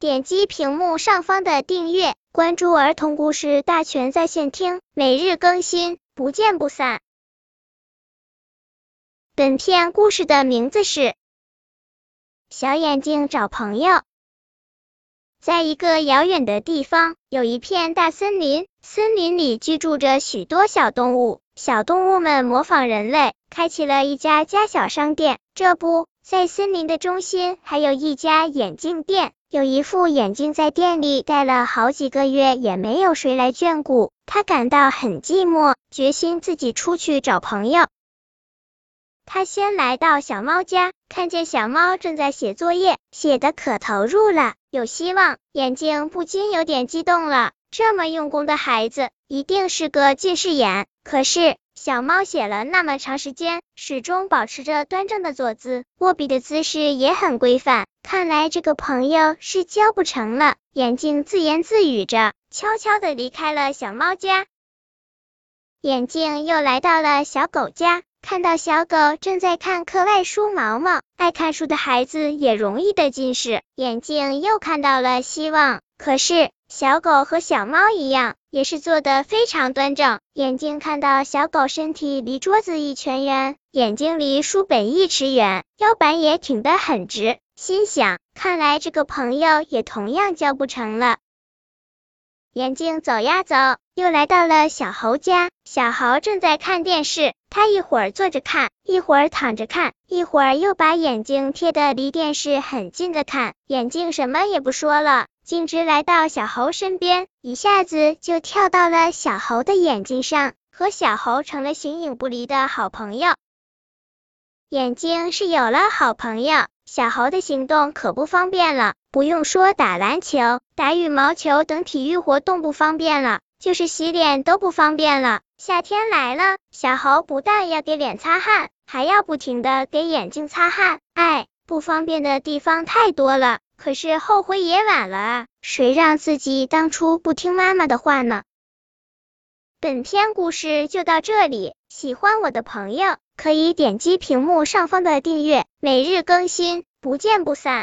点击屏幕上方的订阅，关注儿童故事大全在线听，每日更新，不见不散。本片故事的名字是《小眼睛找朋友》。在一个遥远的地方，有一片大森林，森林里居住着许多小动物。小动物们模仿人类，开启了一家家小商店。这不在森林的中心，还有一家眼镜店。有一副眼镜在店里戴了好几个月，也没有谁来眷顾，他感到很寂寞，决心自己出去找朋友。他先来到小猫家，看见小猫正在写作业，写的可投入了。有希望，眼睛不禁有点激动了。这么用功的孩子，一定是个近视眼。可是小猫写了那么长时间，始终保持着端正的坐姿，握笔的姿势也很规范。看来这个朋友是交不成了。眼镜自言自语着，悄悄的离开了小猫家。眼镜又来到了小狗家。看到小狗正在看课外书，毛毛爱看书的孩子也容易得近视。眼镜又看到了希望，可是小狗和小猫一样，也是坐得非常端正。眼镜看到小狗身体离桌子一拳远，眼睛离书本一尺远，腰板也挺得很直，心想，看来这个朋友也同样交不成了。眼镜走呀走，又来到了小猴家。小猴正在看电视，他一会儿坐着看，一会儿躺着看，一会儿又把眼睛贴得离电视很近的看。眼镜什么也不说了，径直来到小猴身边，一下子就跳到了小猴的眼睛上，和小猴成了形影不离的好朋友。眼睛是有了好朋友，小猴的行动可不方便了。不用说打篮球、打羽毛球等体育活动不方便了，就是洗脸都不方便了。夏天来了，小猴不但要给脸擦汗，还要不停的给眼睛擦汗。哎，不方便的地方太多了，可是后悔也晚了啊！谁让自己当初不听妈妈的话呢？本篇故事就到这里，喜欢我的朋友可以点击屏幕上方的订阅，每日更新，不见不散。